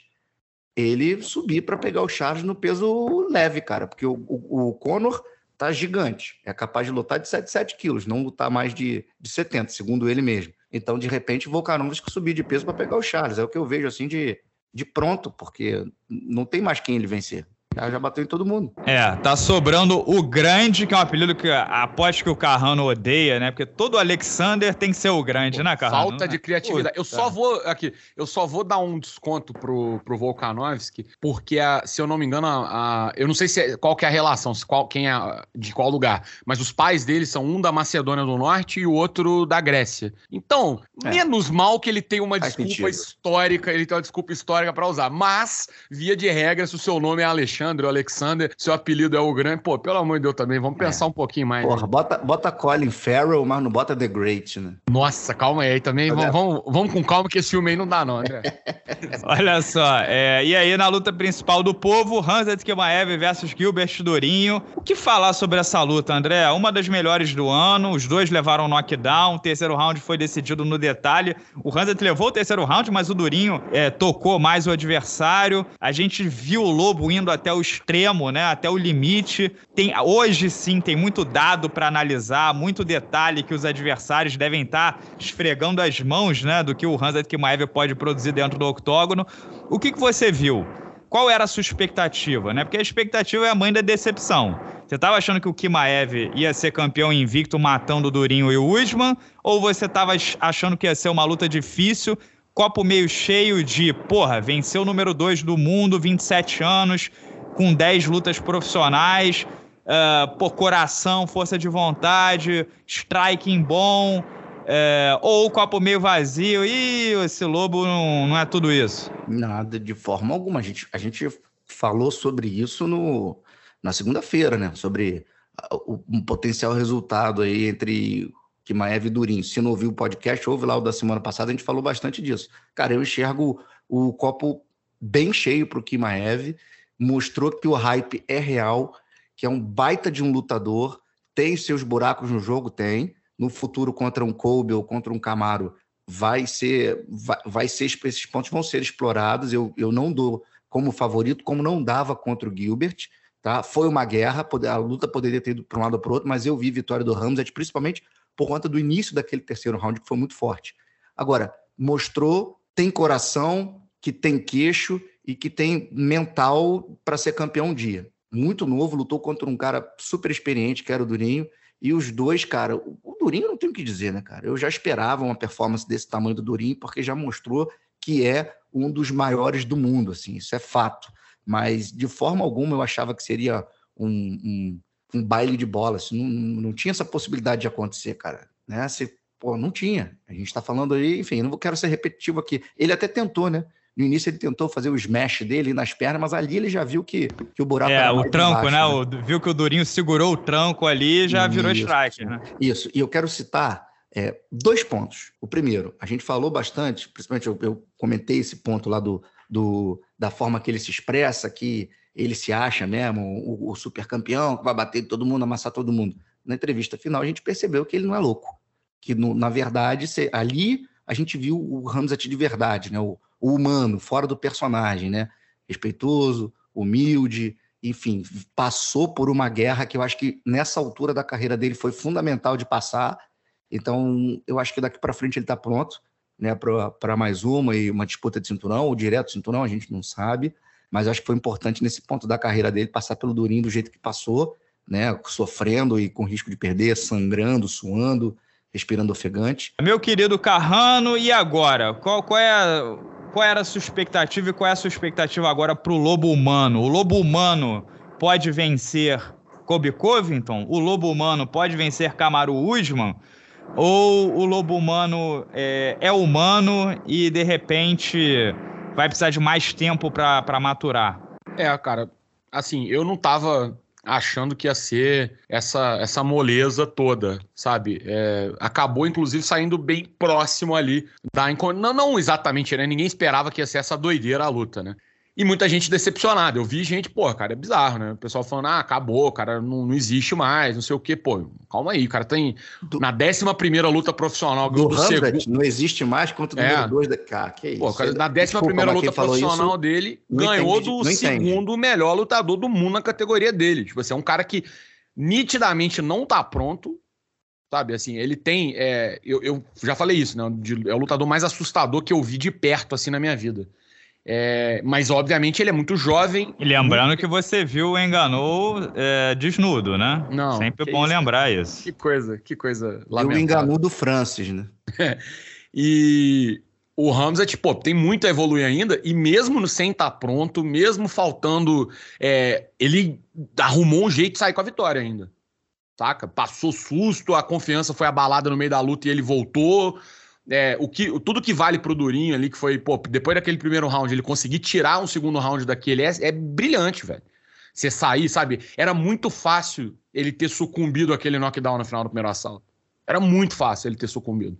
ele subir para pegar o Charles no peso leve, cara, porque o, o, o Conor tá gigante, é capaz de lutar de 77 quilos, não lutar mais de, de 70, segundo ele mesmo. Então, de repente, o Volkanovski subir de peso para pegar o Charles, é o que eu vejo assim de, de pronto, porque não tem mais quem ele vencer. Já, já bateu em todo mundo. É, tá sobrando o grande, que é um apelido que aposto que o Carrano odeia, né? Porque todo Alexander tem que ser o grande, Pô, né, Carrano? Falta de criatividade. eu só vou aqui, eu só vou dar um desconto pro, pro Volkanovski, porque a, se eu não me engano, a, a, eu não sei se é, qual que é a relação, se qual, quem é de qual lugar, mas os pais dele são um da Macedônia do Norte e o outro da Grécia. Então, é. menos mal que ele tem uma Faz desculpa sentido. histórica, ele tem uma desculpa histórica para usar, mas via de regra, se o seu nome é Alexandre ou Alexander, seu apelido é o grande, pô, pelo amor de Deus também, vamos é. pensar um pouquinho mais. Porra, bota, bota Colin Farrell, mas não bota The Great, né? Nossa, calma aí também, vamos, vamos, vamos, com calma que esse filme aí não dá não, André. Olha só, é, e aí na luta principal do povo, Hansa Kemaev versus Gilbert Durinho. O que falar sobre essa luta, André? Uma das melhores do ano, os dois levaram knockdown, o terceiro round foi decidido no detalhe. O Hansa levou o terceiro round, mas o Durinho é, tocou mais o adversário. A gente viu o Lobo indo até o extremo, né? Até o limite. Tem, hoje sim tem muito dado para analisar, muito detalhe que os adversários devem estar tá esfregando as mãos, né? Do que o Hansa Kemaev pode produzir dentro do octógono. O que, que você viu? Qual era a sua expectativa, né? Porque a expectativa é a mãe da decepção. Você estava achando que o Kimaev ia ser campeão invicto matando o Durinho e o Usman? Ou você estava achando que ia ser uma luta difícil, copo meio cheio de, porra, venceu o número 2 do mundo, 27 anos, com 10 lutas profissionais, uh, por coração, força de vontade, striking bom, é, ou o copo meio vazio, e esse lobo não, não é tudo isso? Nada, de forma alguma. A gente, a gente falou sobre isso no, na segunda-feira, né? Sobre um potencial resultado aí entre Kimaev e Durinho. Se não ouviu o podcast, ouve lá o da semana passada, a gente falou bastante disso. Cara, eu enxergo o copo bem cheio para o Kimaev, mostrou que o hype é real, que é um baita de um lutador, tem seus buracos no jogo, tem, no futuro contra um Kobe ou contra um Camaro vai ser, vai, vai ser esses pontos vão ser explorados. Eu, eu não dou como favorito, como não dava contra o Gilbert. Tá? Foi uma guerra, a luta poderia ter ido para um lado ou para o outro, mas eu vi vitória do Ramsat, principalmente por conta do início daquele terceiro round, que foi muito forte. Agora, mostrou, tem coração, que tem queixo e que tem mental para ser campeão um dia. Muito novo, lutou contra um cara super experiente, que era o Durinho, e os dois, cara, o Durinho não tem o que dizer, né, cara? Eu já esperava uma performance desse tamanho do Durinho, porque já mostrou que é um dos maiores do mundo, assim, isso é fato. Mas de forma alguma eu achava que seria um, um, um baile de bola, assim, não, não tinha essa possibilidade de acontecer, cara. Né? Você, pô, não tinha. A gente está falando aí, enfim, não quero ser repetitivo aqui. Ele até tentou, né? No início ele tentou fazer o smash dele nas pernas, mas ali ele já viu que, que o buraco é, o tranco, né? né? O, viu que o Durinho segurou o tranco ali e já virou strike, né? Isso. E eu quero citar é, dois pontos. O primeiro, a gente falou bastante, principalmente eu, eu comentei esse ponto lá do, do, da forma que ele se expressa, que ele se acha mesmo o, o super campeão, que vai bater todo mundo, amassar todo mundo. Na entrevista final, a gente percebeu que ele não é louco. Que, no, na verdade, se, ali a gente viu o Ramsat de verdade, né? O, o humano, fora do personagem, né? Respeitoso, humilde, enfim, passou por uma guerra que eu acho que nessa altura da carreira dele foi fundamental de passar. Então, eu acho que daqui para frente ele está pronto, né, para mais uma e uma disputa de cinturão, ou direto cinturão, a gente não sabe. Mas acho que foi importante nesse ponto da carreira dele passar pelo Durinho do jeito que passou, né, sofrendo e com risco de perder, sangrando, suando, respirando ofegante. Meu querido Carrano, e agora? Qual, qual é a qual era a sua expectativa e qual é a sua expectativa agora para o Lobo Humano? O Lobo Humano pode vencer Kobe Covington? O Lobo Humano pode vencer Kamaru Usman? Ou o Lobo Humano é, é humano e de repente vai precisar de mais tempo para maturar? É, cara, assim, eu não tava achando que ia ser essa, essa moleza toda, sabe? É, acabou, inclusive, saindo bem próximo ali da. Não, não exatamente, né? Ninguém esperava que ia ser essa doideira a luta, né? E muita gente decepcionada. Eu vi gente, pô, cara, é bizarro, né? O pessoal falando, ah, acabou, cara, não, não existe mais, não sei o quê. Pô, calma aí, o cara tem. Do, na 11 luta profissional do, do segundo. Não existe mais contra o é. número 2 da. Cara, que isso? Pô, cara, na 11 luta profissional isso, dele, ganhou entendi, do segundo melhor lutador do mundo na categoria dele. Tipo assim, é um cara que nitidamente não tá pronto, sabe? Assim, ele tem. É, eu, eu já falei isso, né? De, é o lutador mais assustador que eu vi de perto, assim, na minha vida. É, mas, obviamente, ele é muito jovem. E lembrando muito... que você viu o Enganou é, desnudo, né? Não. Sempre bom isso? lembrar isso. Que coisa, que coisa lamentável. E o Enganou do Francis, né? e o Hamza, tipo, tem muito a evoluir ainda, e mesmo sem estar tá pronto, mesmo faltando. É, ele arrumou um jeito de sair com a vitória ainda. Saca? Passou susto, a confiança foi abalada no meio da luta e ele voltou. É, o que, tudo que vale pro Durinho ali, que foi, pô, depois daquele primeiro round, ele conseguir tirar um segundo round daquele, é, é brilhante, velho. Você sair, sabe? Era muito fácil ele ter sucumbido aquele knockdown no final do primeiro assalto. Era muito fácil ele ter sucumbido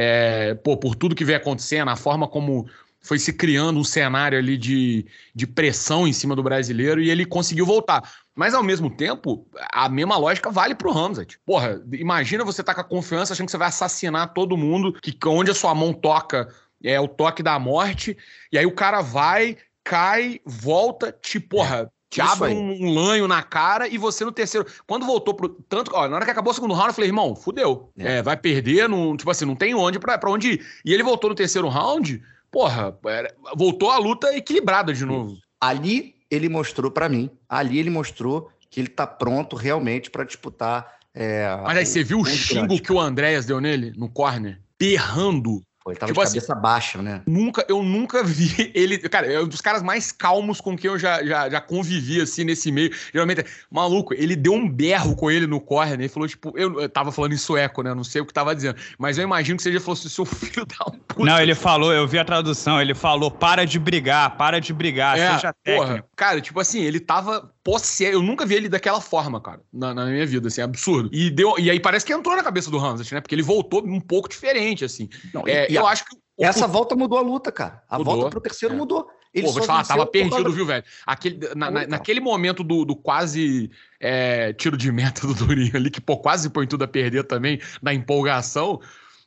é, pô, por tudo que vem acontecendo, a forma como foi se criando um cenário ali de, de pressão em cima do brasileiro e ele conseguiu voltar. Mas ao mesmo tempo, a mesma lógica vale pro Ramsat. Porra, imagina você tá com a confiança achando que você vai assassinar todo mundo, que onde a sua mão toca é o toque da morte, e aí o cara vai, cai, volta, te, porra, te Isso abre um, um, lanho na cara e você no terceiro. Quando voltou pro. Tanto, ó, na hora que acabou o segundo round, eu falei, irmão, fudeu. É. É, vai perder, não, tipo assim, não tem onde pra, pra onde ir. E ele voltou no terceiro round, porra, era, voltou a luta equilibrada de novo. Ali ele mostrou para mim, ali ele mostrou que ele tá pronto realmente para disputar. É, Mas aí você viu o xingo que o Andréas deu nele no corner? Berrando Pô, ele tava tipo de cabeça assim, baixa, né? Nunca, eu nunca vi ele. Cara, é um dos caras mais calmos com quem eu já, já, já convivi, assim, nesse meio. Geralmente, maluco, ele deu um berro com ele no corner, né? Ele falou, tipo, eu, eu tava falando em sueco, né? Eu não sei o que tava dizendo. Mas eu imagino que seja falou assim, seu filho dá um puta. Não, ele falou, eu vi a tradução, ele falou, para de brigar, para de brigar, é, seja técnico. Porra, cara, tipo assim, ele tava possesso. Eu nunca vi ele daquela forma, cara, na, na, minha vida, assim, absurdo. E, deu, e aí parece que entrou na cabeça do Hamzat, né? Porque ele voltou um pouco diferente, assim. Não, é, e, eu a... acho que essa volta mudou a luta, cara. A mudou. volta pro terceiro é. mudou. Ele Pô, vou te falar, tava perdido, viu, velho? Aquele, na, na, naquele momento do, do quase é, tiro de meta do Durinho ali, que pô, quase põe tudo a perder também, na empolgação.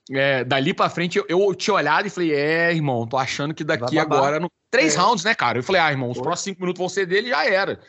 É, dali pra frente, eu, eu tinha olhado e falei, é, irmão, tô achando que daqui agora. No... Três é. rounds, né, cara? Eu falei, ah, irmão, os Foi. próximos cinco minutos vão ser dele já era.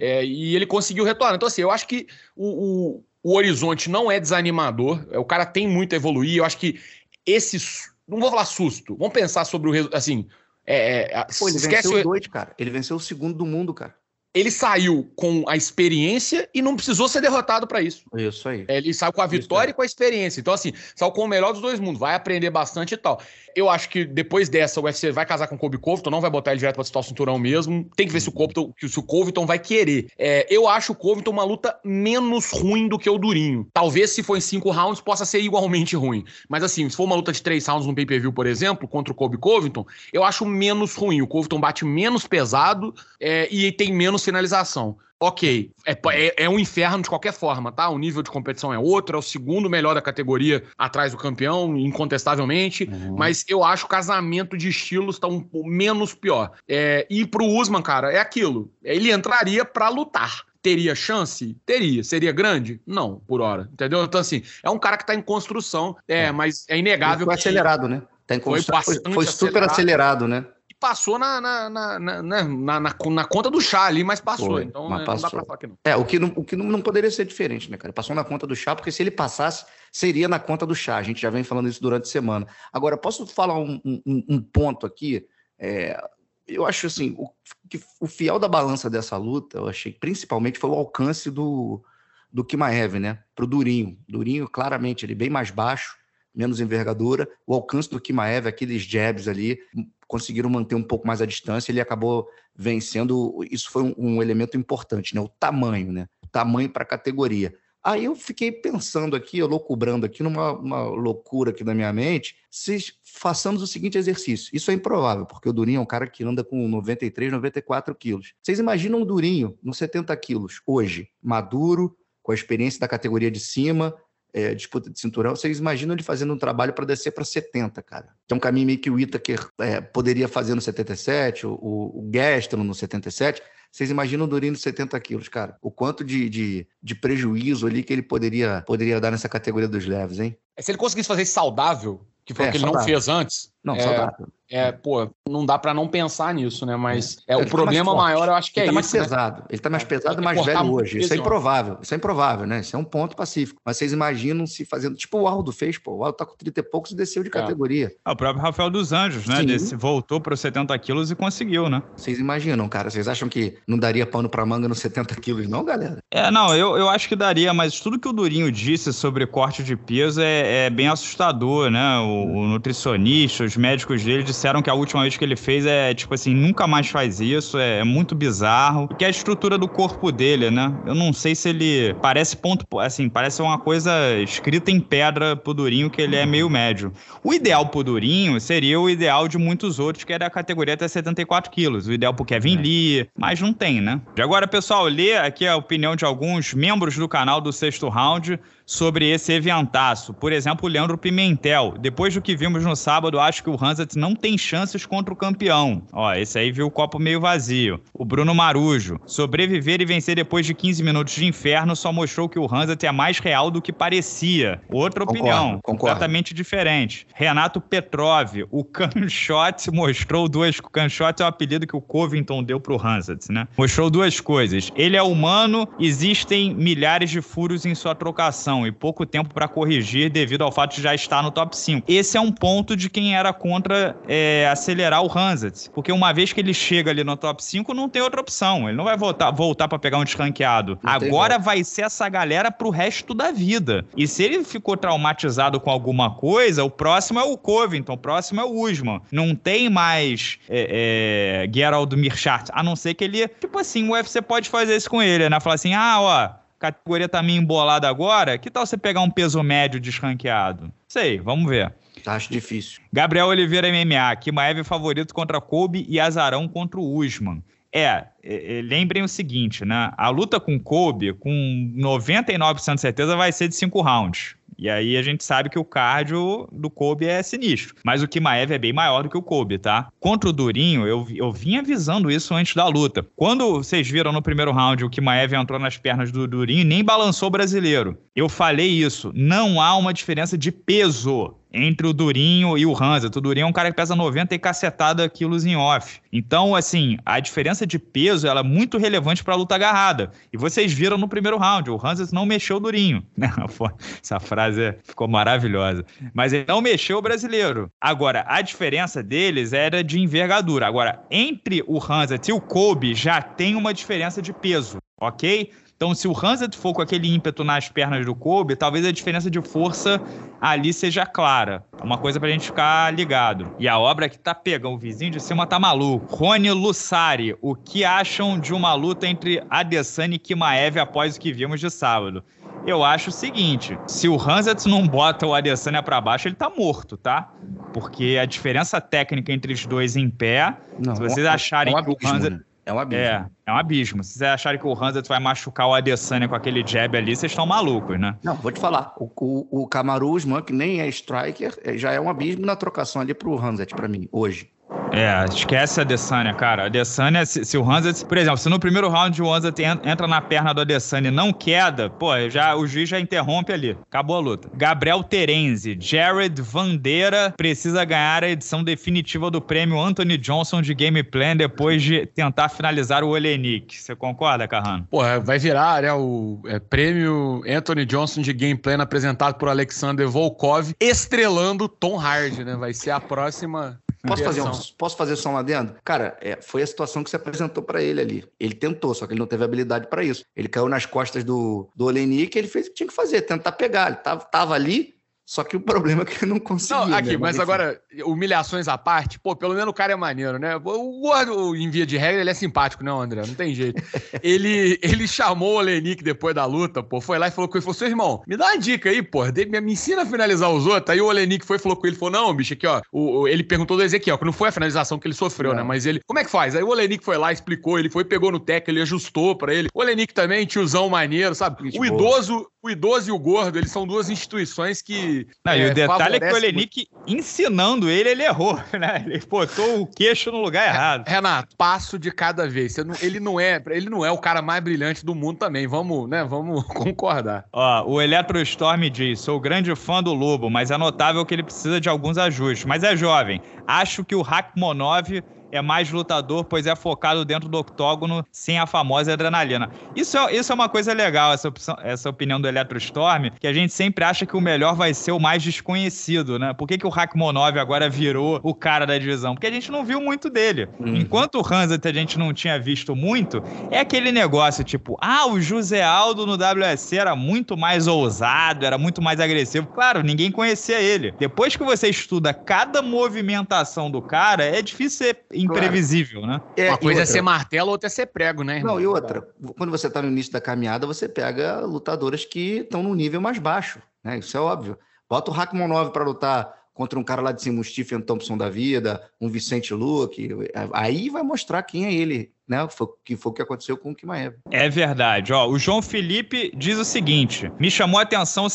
É, e ele conseguiu retornar. Então, assim, eu acho que o, o, o horizonte não é desanimador. O cara tem muito a evoluir. Eu acho que esse não vou falar susto. Vamos pensar sobre o assim. É, é, Pô, ele esquece venceu o dois, cara. Ele venceu o segundo do mundo, cara ele saiu com a experiência e não precisou ser derrotado para isso. Isso aí. Ele saiu com a vitória e com a experiência. Então, assim, saiu com o melhor dos dois mundos. Vai aprender bastante e tal. Eu acho que depois dessa, o UFC vai casar com o Kobe Covington, não vai botar ele direto pra disputar o cinturão mesmo. Tem que ver se o Covington, se o Covington vai querer. É, eu acho o Covington uma luta menos ruim do que o Durinho. Talvez, se for em cinco rounds, possa ser igualmente ruim. Mas, assim, se for uma luta de três rounds no pay-per-view, por exemplo, contra o Kobe Covington, eu acho menos ruim. O Covington bate menos pesado é, e tem menos finalização. Ok, é, é, é, um inferno de qualquer forma, tá? O nível de competição é outro, é o segundo melhor da categoria atrás do campeão, incontestavelmente. Uhum. Mas eu acho o casamento de estilos tá um menos pior. É, e pro Usman, cara, é aquilo. Ele entraria para lutar. Teria chance? Teria. Seria grande? Não, por hora. Entendeu? Então, assim, é um cara que tá em construção, é, é. mas é inegável. Foi que... acelerado, né? Tá em construção. Foi, foi, foi super acelerado, acelerado né? Passou na, na, na, na, na, na, conta do chá ali, mas passou. Então mas passou. não dá pra falar que não. É, o que, não, o que não, poderia ser diferente, né, cara? Passou na conta do chá, porque se ele passasse, seria na conta do chá. A gente já vem falando isso durante a semana. Agora, posso falar um, um, um ponto aqui? É, eu acho assim, o, que, o fiel da balança dessa luta, eu achei principalmente foi o alcance do, do Kimaev, né? Pro Durinho. Durinho, claramente, ele bem mais baixo, menos envergadura. O alcance do Kimaev, aqueles jabs ali, conseguiram manter um pouco mais a distância, ele acabou vencendo. Isso foi um, um elemento importante, né? O tamanho, né? tamanho para a categoria. Aí eu fiquei pensando aqui, eu loucubrando aqui, numa loucura aqui na minha mente, se façamos o seguinte exercício. Isso é improvável, porque o Durinho é um cara que anda com 93, 94 quilos. Vocês imaginam o Durinho nos 70 quilos, hoje, maduro, com a experiência da categoria de cima, é, disputa de cinturão, vocês imaginam ele fazendo um trabalho para descer para 70, cara. Que é um caminho meio que o Itaker é, poderia fazer no 77, o, o Gastelum no 77. Vocês imaginam o Durinho nos 70 quilos, cara? O quanto de, de, de, prejuízo ali que ele poderia, poderia dar nessa categoria dos leves, hein? É, se ele conseguisse fazer saudável, que foi é, o que ele saudável. não fez antes, Não, é, saudável. É, pô, não dá para não pensar nisso, né? Mas é, o tá problema tá maior, eu acho que ele é tá isso. Mais né? pesado. Ele tá mais é, pesado e mais velho hoje. Isso é improvável. Isso é improvável, né? Isso é um ponto pacífico. Mas vocês imaginam se fazendo. Tipo o Aldo fez, pô. O Aldo tá com 30 e poucos e desceu de é. categoria. É. o próprio Rafael dos Anjos, né? Desse, voltou para os 70 quilos e conseguiu, né? Vocês imaginam, cara? Vocês acham que não daria pano pra manga nos 70 quilos, não, galera? É, não, eu, eu acho que daria, mas tudo que o Durinho disse sobre corte de peso é, é bem assustador, né? O, o nutricionista, os médicos dele disseram que a última vez que ele fez é, tipo assim, nunca mais faz isso, é, é muito bizarro. Que é a estrutura do corpo dele, né? Eu não sei se ele parece ponto, assim, parece uma coisa escrita em pedra pro Durinho que ele é meio médio. O ideal pro Durinho seria o ideal de muitos outros, que era a categoria até 74 quilos. O ideal pro Kevin é. Lee, mas não tem, né? E agora, pessoal, lê aqui a opinião de alguns membros do canal do Sexto Round sobre esse eventaço. Por exemplo, o Leandro Pimentel. Depois do que vimos no sábado, acho que o Hanset não tem chances contra o campeão. Ó, esse aí viu o copo meio vazio. O Bruno Marujo. Sobreviver e vencer depois de 15 minutos de inferno só mostrou que o Hanset é mais real do que parecia. Outra concordo, opinião, concordo. completamente diferente. Renato Petrov. O Canshot mostrou duas... Canshot é o apelido que o Covington deu pro Hanset, né? Mostrou duas coisas. Ele é humano, existem milhares de furos em sua trocação e pouco tempo para corrigir devido ao fato de já estar no top 5. Esse é um ponto de quem era contra é, acelerar o Hanset, porque uma vez que ele chega ali no top 5, não tem outra opção. Ele não vai voltar, voltar para pegar um desranqueado. Agora vai ser essa galera pro resto da vida. E se ele ficou traumatizado com alguma coisa, o próximo é o Covington, o próximo é o Usman. Não tem mais é, é, Mirchat, a não ser que ele, tipo assim, o UFC pode fazer isso com ele, né? Falar assim, ah, ó, categoria tá meio embolada agora, que tal você pegar um peso médio desranqueado? Sei, vamos ver. Acho difícil. Gabriel Oliveira MMA, Kimaev favorito contra Kobe e Azarão contra o Usman. É, é, é, lembrem o seguinte, né? A luta com Kobe, com 99% de certeza, vai ser de cinco rounds. E aí a gente sabe que o cardio do Kobe é sinistro. Mas o Kimaev é bem maior do que o Kobe, tá? Contra o Durinho, eu, eu vim avisando isso antes da luta. Quando vocês viram no primeiro round o Kimaev entrou nas pernas do Durinho nem balançou o brasileiro. Eu falei isso. Não há uma diferença de peso entre o Durinho e o Hansa. O Durinho é um cara que pesa 90 e cacetada quilos em off. Então, assim, a diferença de peso ela é muito relevante para a luta agarrada. E vocês viram no primeiro round, o Hansa não mexeu o Durinho. Essa frase ficou maravilhosa. Mas ele não mexeu o brasileiro. Agora, a diferença deles era de envergadura. Agora, entre o Hansa e o Kobe já tem uma diferença de peso, ok? Então, se o Hanset for com aquele ímpeto nas pernas do Kobe, talvez a diferença de força ali seja clara. É uma coisa pra gente ficar ligado. E a obra que tá pegando, o vizinho de cima tá maluco. Rony Lussari, o que acham de uma luta entre Adesanya e Kimaev após o que vimos de sábado? Eu acho o seguinte: se o Hanset não bota o Adesanya para baixo, ele tá morto, tá? Porque a diferença técnica entre os dois em pé, não, se vocês acharem é um que o Hanset. Né? É um abismo. É, é um abismo. Se vocês acharem que o Hanset vai machucar o Adesanya com aquele jab ali, vocês estão malucos, né? Não, vou te falar. O, o, o Kamaru Usman, que nem é striker, é, já é um abismo na trocação ali pro Hanset, para mim, hoje. É, esquece a Adesanya, cara. A Adesanya, se, se o Hanset, por exemplo, se no primeiro round o Hanset entra na perna do Adesanya e não queda, pô, já, o juiz já interrompe ali. Acabou a luta. Gabriel Terenzi, Jared Vandeira precisa ganhar a edição definitiva do prêmio Anthony Johnson de Game Plan depois de tentar finalizar o Olenik. Você concorda, Carrano? Pô, vai virar, né, o é, prêmio Anthony Johnson de Game Plan apresentado por Alexander Volkov, estrelando Tom Hardy, né? Vai ser a próxima Posso fazer, um, posso fazer só um adendo? Cara, é, foi a situação que se apresentou para ele ali. Ele tentou, só que ele não teve habilidade para isso. Ele caiu nas costas do, do Olenik e ele fez o que tinha que fazer, tentar pegar. Ele tava, tava ali, só que o problema é que ele não conseguiu. Não, aqui, né? mas, mas agora, humilhações à parte, pô, pelo menos o cara é maneiro, né? O gordo, em via de regra, ele é simpático, não, André? Não tem jeito. ele, ele chamou o Olenik depois da luta, pô, foi lá e falou com ele, falou, seu irmão, me dá uma dica aí, pô, me ensina a finalizar os outros. Aí o Olenik foi e falou com ele, falou, não, bicho, aqui, ó, o, ele perguntou do Ezequiel, que não foi a finalização que ele sofreu, né? não. né? Mas ele, como é que faz? Aí o Olenik foi lá, explicou, ele foi, pegou no tec, ele ajustou pra ele. O Olenik também, tiozão maneiro, sabe? O idoso, o idoso e o gordo, eles são duas instituições que. Não, é, e o é, detalhe é que o Olenik, ensinando ele, ele errou, né? Ele botou o queixo no lugar errado. Renato, passo de cada vez. Não, ele, não é, ele não é o cara mais brilhante do mundo também. Vamos, né? Vamos concordar. Ó, o Electrostorm diz: sou grande fã do Lobo, mas é notável que ele precisa de alguns ajustes. Mas é jovem. Acho que o Hackmonov é mais lutador, pois é focado dentro do octógono sem a famosa adrenalina. Isso é, isso é uma coisa legal, essa, opção, essa opinião do Electrostorm, que a gente sempre acha que o melhor vai ser o mais desconhecido, né? Por que, que o Rakhmonov agora virou o cara da divisão? Porque a gente não viu muito dele. Uhum. Enquanto o Hanzat a gente não tinha visto muito, é aquele negócio tipo, ah, o José Aldo no WSC era muito mais ousado, era muito mais agressivo. Claro, ninguém conhecia ele. Depois que você estuda cada movimentação do cara, é difícil ser imprevisível, claro. né? É, Uma coisa é ser martelo, outra é ser prego, né? Irmão? Não, e outra, quando você está no início da caminhada, você pega lutadoras que estão num nível mais baixo, né? Isso é óbvio. Bota o Hackmonov para lutar contra um cara lá de cima, um Stephen Thompson da vida, um Vicente Luke, aí vai mostrar quem é ele, né? Foi, que foi o que aconteceu com o Kimaev. É verdade. Ó, o João Felipe diz o seguinte: me chamou a atenção o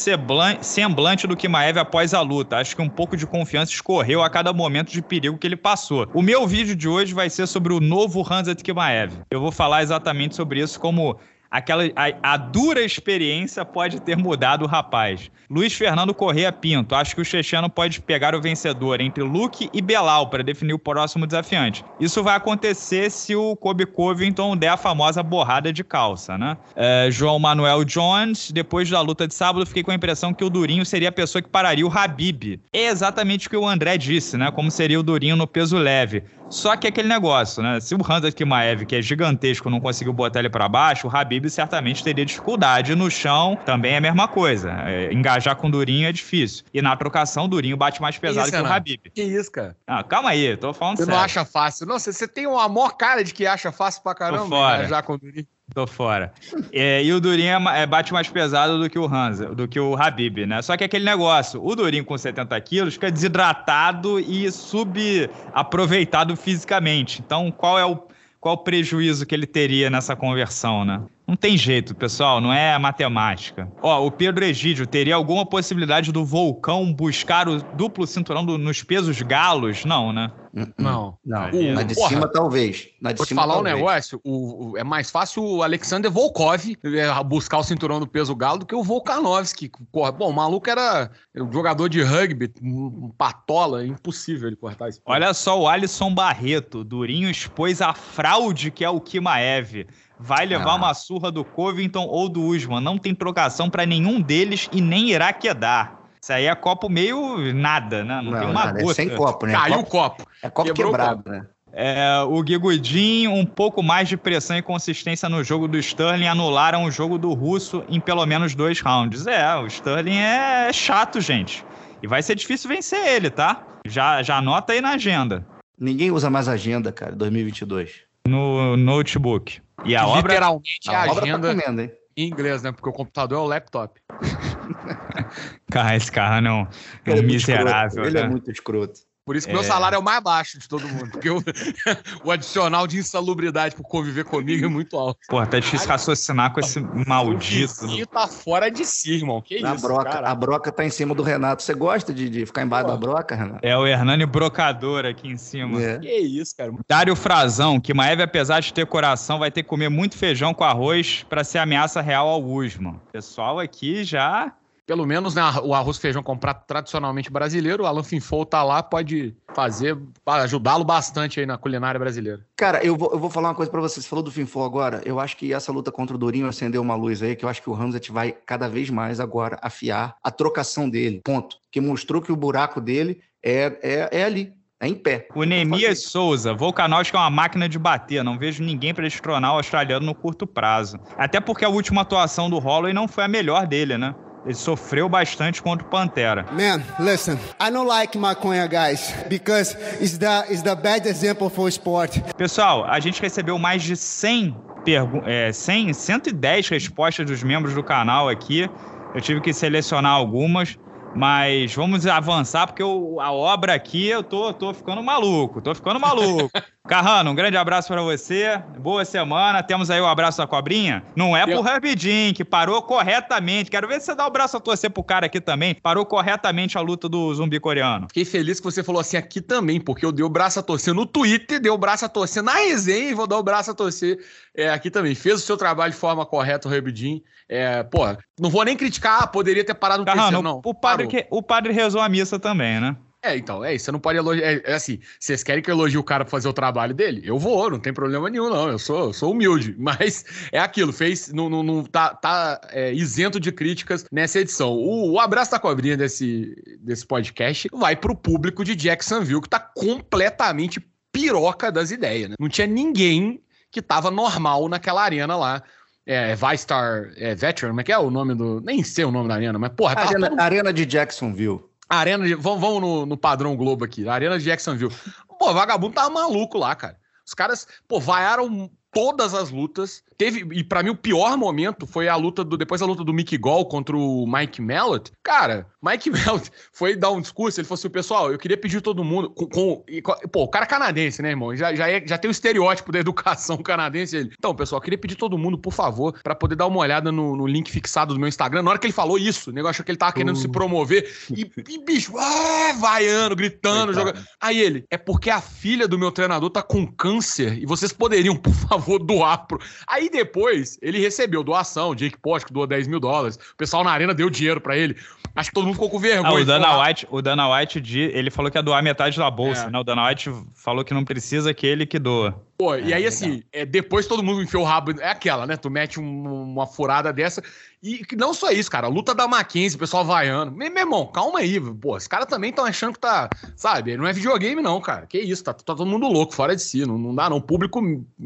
semblante do Kimaev após a luta. Acho que um pouco de confiança escorreu a cada momento de perigo que ele passou. O meu vídeo de hoje vai ser sobre o novo Hanzat Kimaev. Eu vou falar exatamente sobre isso como aquela a, a, dura experiência pode ter mudado o rapaz. Luiz Fernando Correia Pinto, acho que o checheno pode pegar o vencedor entre Luke e Belal para definir o próximo desafiante. Isso vai acontecer se o Kobe Covington der a famosa borrada de calça, né? É, João Manuel Jones, depois da luta de sábado, fiquei com a impressão que o Durinho seria a pessoa que pararia o Habib. É exatamente o que o André disse, né? Como seria o Durinho no peso leve. Só que aquele negócio, né? Se o Hamza Kimaev, que é gigantesco, não conseguiu botar ele para baixo, o Habib certamente teria dificuldade. No chão também é a mesma coisa. É, engajar com Durinho é difícil. E na trocação, Durinho bate mais pesado que, isso, que o Habib. Que isso, cara? Ah, calma aí, tô falando você sério. Você não acha fácil. Não, você, você tem uma maior cara de que acha fácil pra caramba engajar com Durinho. Tô fora. É, e o Durinho é, é, bate mais pesado do que o Hansa, do que o Habib, né? Só que aquele negócio, o Durinho com 70 quilos fica desidratado e subaproveitado fisicamente. Então, qual é o, qual o prejuízo que ele teria nessa conversão, né? Não tem jeito, pessoal, não é matemática. Ó, o Pedro Egídio teria alguma possibilidade do Vulcão buscar o duplo cinturão do, nos pesos galos? Não, né? Não. Não. O, na de porra, cima, talvez. Na de vou cima, te falar talvez. um negócio. O, o, é mais fácil o Alexander Volkov é, buscar o cinturão do peso galo do que o Volkanovski. Porra, bom, o maluco era um jogador de rugby, um patola, impossível ele cortar isso. Olha só o Alisson Barreto. Durinho expôs a fraude que é o Kimaev vai levar ah. uma surra do Covington ou do Usman. Não tem trocação para nenhum deles e nem irá quedar. Isso aí é copo meio nada, né? Não, não tem uma nada, é gota. É sem copo, né? Caiu o copo. É copo Quebrou quebrado, copo. né? É, o Guigudin, um pouco mais de pressão e consistência no jogo do Sterling, anularam o jogo do Russo em pelo menos dois rounds. É, o Sterling é chato, gente. E vai ser difícil vencer ele, tá? Já, já anota aí na agenda. Ninguém usa mais agenda, cara, 2022. No notebook. E a obra. Literalmente a, a agenda. Tá comendo, hein? Em inglês, né? Porque o computador é o laptop. cara, esse cara não é um é miserável. Ele é né? é muito escroto. Por isso que é... meu salário é o mais baixo de todo mundo. Porque o, o adicional de insalubridade por conviver comigo é muito alto. Pô, tá difícil raciocinar com esse maldito. O tá fora de si, irmão. Que a isso, broca, cara? A broca tá em cima do Renato. Você gosta de, de ficar embaixo Pô. da broca, Renato? É o Hernani Brocador aqui em cima. É. Que isso, cara. Dário Frazão, que Maeve, apesar de ter coração, vai ter que comer muito feijão com arroz para ser ameaça real ao Usman. Pessoal aqui já pelo menos né, o arroz e feijão comprado tradicionalmente brasileiro, o Alan Finfou tá lá, pode fazer, ajudá-lo bastante aí na culinária brasileira. Cara, eu vou, eu vou falar uma coisa para você. Você falou do Finfou agora. Eu acho que essa luta contra o Dourinho acendeu uma luz aí, que eu acho que o Hamzat vai cada vez mais agora afiar a trocação dele. Ponto. Que mostrou que o buraco dele é, é, é ali. É em pé. O Nemias Souza, Volkanovski é uma máquina de bater. Não vejo ninguém para destronar o australiano no curto prazo. Até porque a última atuação do Holloway não foi a melhor dele, né? Ele sofreu bastante contra o Pantera. Man, listen, I don't like maconha, guys, because it's the, it's the bad example for sport. Pessoal, a gente recebeu mais de 100 perguntas, é, 100, 110 respostas dos membros do canal aqui. Eu tive que selecionar algumas. Mas vamos avançar, porque eu, a obra aqui eu tô, tô ficando maluco, tô ficando maluco. Carrano, um grande abraço para você. Boa semana. Temos aí o abraço da cobrinha. Não é pro Jean, que parou corretamente. Quero ver se você dá o braço a torcer pro cara aqui também. Parou corretamente a luta do zumbi coreano. Fiquei feliz que você falou assim aqui também, porque eu dei o braço a torcer no Twitter, dei o braço a torcer na resenha e vou dar o braço a torcer é, aqui também. Fez o seu trabalho de forma correta, o Jean. É, pô, não vou nem criticar, poderia ter parado no Carrano, terceiro, não. O padre, que, o padre rezou a missa também, né? É, então, é isso. Você não pode elogiar. É, é, assim, vocês querem que eu elogie o cara pra fazer o trabalho dele? Eu vou, não tem problema nenhum, não. Eu sou, eu sou humilde. Mas é aquilo, fez. Não, não, não tá, tá é, isento de críticas nessa edição. O, o abraço da cobrinha desse, desse podcast vai pro público de Jacksonville, que tá completamente piroca das ideias, né? Não tinha ninguém que tava normal naquela arena lá é, Vistar é, Veteran, como é que é o nome do. Nem sei o nome da arena, mas porra. Arena, todo... arena de Jacksonville. Arena de. Vamos, vamos no, no, padrão Globo aqui. Arena de Jacksonville. Pô, vagabundo tava maluco lá, cara. Os caras, pô, vaiaram todas as lutas. Teve, e para mim o pior momento foi a luta do depois da luta do Mickey Gall contra o Mike Mallet. Cara, Mike Mallet foi dar um discurso, ele falou assim: "Pessoal, eu queria pedir todo mundo com, com, com pô, o cara é canadense, né, irmão? Já, já, é, já tem o estereótipo da educação canadense ele. Então, pessoal, eu queria pedir todo mundo, por favor, para poder dar uma olhada no, no, link fixado do meu Instagram. Na hora que ele falou isso, o negócio achou que ele tava querendo uh. se promover e, e bicho, ah, vaiando, gritando, jogando. Aí ele, é porque a filha do meu treinador tá com câncer e vocês poderiam, por favor, doar pro. Aí depois ele recebeu doação, Jake que doou 10 mil dólares. O pessoal na arena deu dinheiro para ele. Acho que todo mundo ficou com vergonha. Ah, o Dana White, o Dana White, ele falou que ia doar metade da bolsa, é. né? O Dana White falou que não precisa que ele que doa. Pô, é, e aí, assim, é, depois todo mundo enfiou o rabo. É aquela, né? Tu mete um, uma furada dessa. E não só isso, cara. A luta da Mackenzie, o pessoal vaiando. Meu, meu irmão, calma aí. Pô, os caras também estão achando que tá. Sabe? Não é videogame, não, cara. Que isso, tá, tá todo mundo louco, fora de si. Não, não dá, não. O público.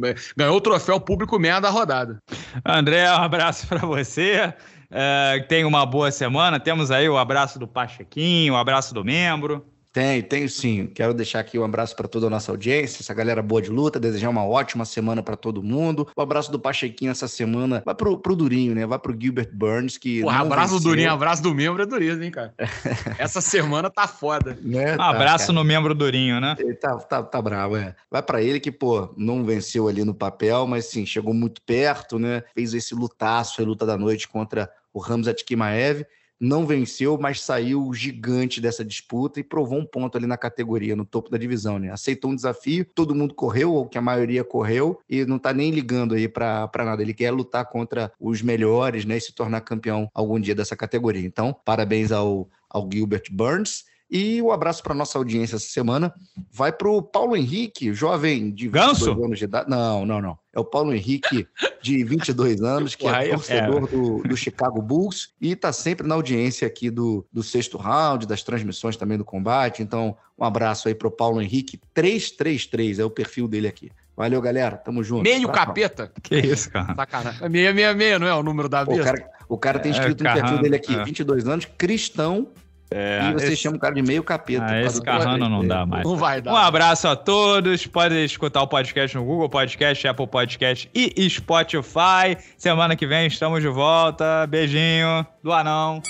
É, ganhou o troféu público meia da rodada. André, um abraço para você. É, tenha uma boa semana. Temos aí o abraço do Pachequinho, o abraço do membro. Tem, tenho sim. Quero deixar aqui um abraço para toda a nossa audiência, essa galera boa de luta, desejar uma ótima semana para todo mundo. O abraço do Pachequinho essa semana vai pro, pro Durinho, né? Vai pro Gilbert Burns, que. Porra, abraço venceu. do Durinho, abraço do membro é dureza, hein, cara? essa semana tá foda. Né? Um tá, abraço cara. no membro Durinho, né? Ele tá, tá, tá bravo, é. Vai para ele que, pô, não venceu ali no papel, mas sim, chegou muito perto, né? Fez esse lutaço, a luta da noite contra o Ramzat Kimaev não venceu, mas saiu gigante dessa disputa e provou um ponto ali na categoria, no topo da divisão, né? Aceitou um desafio, todo mundo correu, ou que a maioria correu, e não tá nem ligando aí para nada. Ele quer lutar contra os melhores, né? E se tornar campeão algum dia dessa categoria. Então, parabéns ao, ao Gilbert Burns. E o um abraço para nossa audiência essa semana vai para o Paulo Henrique, jovem de 22 Ganso? anos de idade. Não, não, não. É o Paulo Henrique, de 22 anos, que é torcedor é. do, do, Chicago Bulls e está sempre na audiência aqui do, do sexto round, das transmissões também do combate. Então, um abraço aí para o Paulo Henrique, 333 é o perfil dele aqui. Valeu, galera. Tamo junto. Meio capeta? Que isso, cara? Sacanagem. 666, não é o número da vez? O cara, o cara tem é, escrito é, no perfil dele aqui, é. 22 anos, cristão, é, e você esse... chama o cara de meio capeta. Ah, esse Carrano não dá mais. Não vai dar. Um abraço a todos. Podem escutar o podcast no Google Podcast, Apple Podcast e Spotify. Semana que vem estamos de volta. Beijinho do anão.